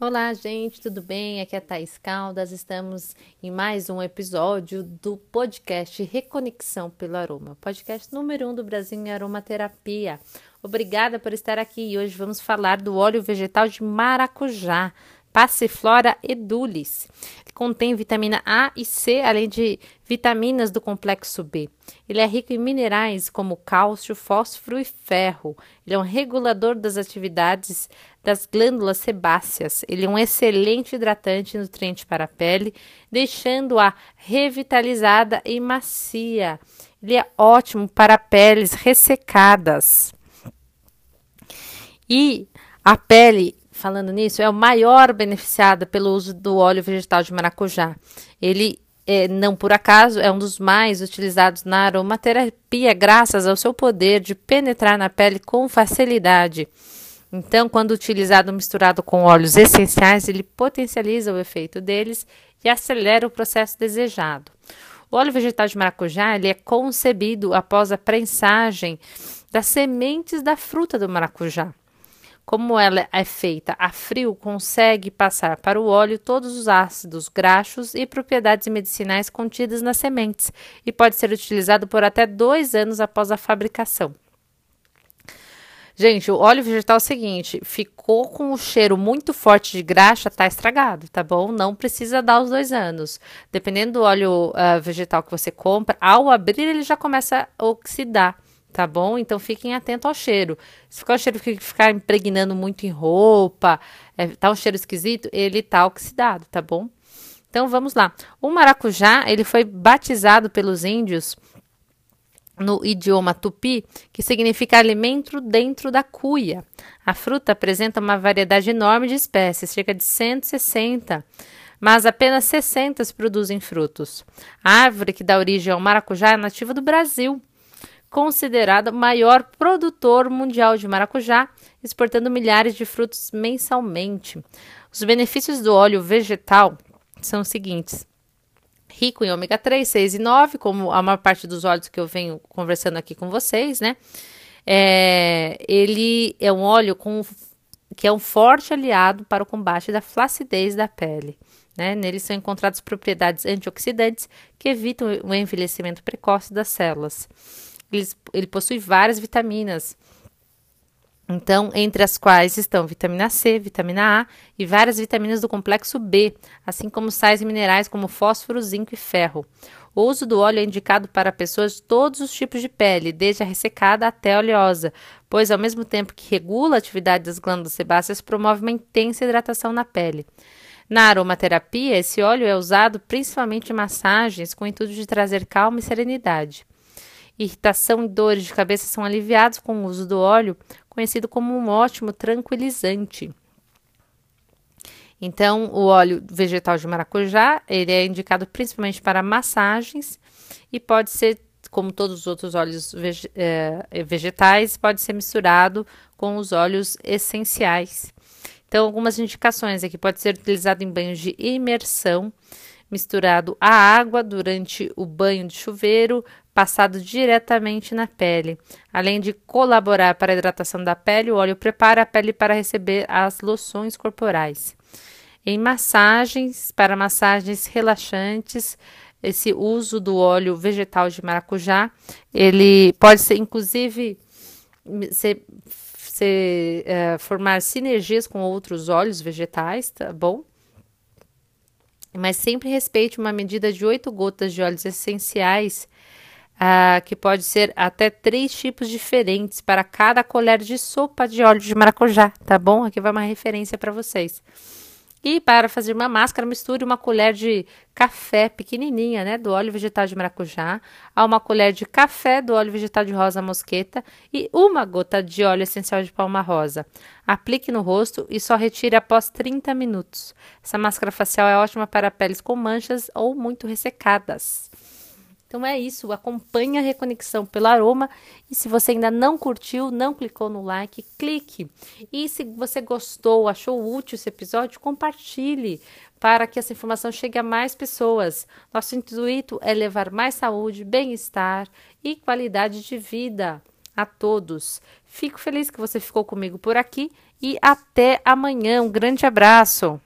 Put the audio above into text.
Olá, gente, tudo bem? Aqui é Thaís Caldas. Estamos em mais um episódio do podcast Reconexão pelo Aroma, podcast número um do Brasil em aromaterapia. Obrigada por estar aqui e hoje vamos falar do óleo vegetal de maracujá. Passiflora edulis. Contém vitamina A e C, além de vitaminas do complexo B. Ele é rico em minerais como cálcio, fósforo e ferro. Ele é um regulador das atividades das glândulas sebáceas. Ele é um excelente hidratante e nutriente para a pele, deixando-a revitalizada e macia. Ele é ótimo para peles ressecadas. E a pele falando nisso, é o maior beneficiado pelo uso do óleo vegetal de maracujá. Ele, é, não por acaso, é um dos mais utilizados na aromaterapia, graças ao seu poder de penetrar na pele com facilidade. Então, quando utilizado misturado com óleos essenciais, ele potencializa o efeito deles e acelera o processo desejado. O óleo vegetal de maracujá ele é concebido após a prensagem das sementes da fruta do maracujá. Como ela é feita a frio, consegue passar para o óleo todos os ácidos graxos e propriedades medicinais contidas nas sementes e pode ser utilizado por até dois anos após a fabricação. Gente, o óleo vegetal é o seguinte: ficou com o cheiro muito forte de graxa, tá estragado, tá bom? Não precisa dar os dois anos. Dependendo do óleo uh, vegetal que você compra, ao abrir ele já começa a oxidar tá bom? Então fiquem atentos ao cheiro. Se ficar o cheiro ficar impregnando muito em roupa, é, tá um cheiro esquisito, ele tá oxidado, tá bom? Então vamos lá. O maracujá, ele foi batizado pelos índios no idioma tupi, que significa alimento dentro da cuia. A fruta apresenta uma variedade enorme de espécies, cerca de 160 mas apenas 60 produzem frutos. A árvore que dá origem ao maracujá é nativa do Brasil considerado maior produtor mundial de maracujá, exportando milhares de frutos mensalmente. Os benefícios do óleo vegetal são os seguintes: rico em ômega 3, 6 e 9, como a maior parte dos óleos que eu venho conversando aqui com vocês, né? É, ele é um óleo com, que é um forte aliado para o combate da flacidez da pele. Né? Nele são encontradas propriedades antioxidantes que evitam o envelhecimento precoce das células ele possui várias vitaminas. Então, entre as quais estão vitamina C, vitamina A e várias vitaminas do complexo B, assim como sais minerais como fósforo, zinco e ferro. O uso do óleo é indicado para pessoas de todos os tipos de pele, desde a ressecada até a oleosa, pois ao mesmo tempo que regula a atividade das glândulas sebáceas, promove uma intensa hidratação na pele. Na aromaterapia, esse óleo é usado principalmente em massagens com o intuito de trazer calma e serenidade. Irritação e dores de cabeça são aliviados com o uso do óleo, conhecido como um ótimo tranquilizante. Então, o óleo vegetal de maracujá, ele é indicado principalmente para massagens e pode ser, como todos os outros óleos é, vegetais, pode ser misturado com os óleos essenciais. Então, algumas indicações aqui, pode ser utilizado em banhos de imersão, misturado à água durante o banho de chuveiro, passado diretamente na pele. Além de colaborar para a hidratação da pele, o óleo prepara a pele para receber as loções corporais. Em massagens, para massagens relaxantes, esse uso do óleo vegetal de maracujá, ele pode ser inclusive ser, ser é, formar sinergias com outros óleos vegetais, tá bom? Mas sempre respeite uma medida de 8 gotas de óleos essenciais ah, que pode ser até três tipos diferentes para cada colher de sopa de óleo de maracujá, tá bom? Aqui vai uma referência para vocês. E para fazer uma máscara, misture uma colher de café pequenininha, né, do óleo vegetal de maracujá, a uma colher de café do óleo vegetal de rosa mosqueta e uma gota de óleo essencial de palma rosa. Aplique no rosto e só retire após 30 minutos. Essa máscara facial é ótima para peles com manchas ou muito ressecadas. Então é isso, acompanhe a reconexão pelo aroma e se você ainda não curtiu, não clicou no like, clique. E se você gostou, achou útil esse episódio, compartilhe para que essa informação chegue a mais pessoas. Nosso intuito é levar mais saúde, bem-estar e qualidade de vida a todos. Fico feliz que você ficou comigo por aqui e até amanhã. Um grande abraço.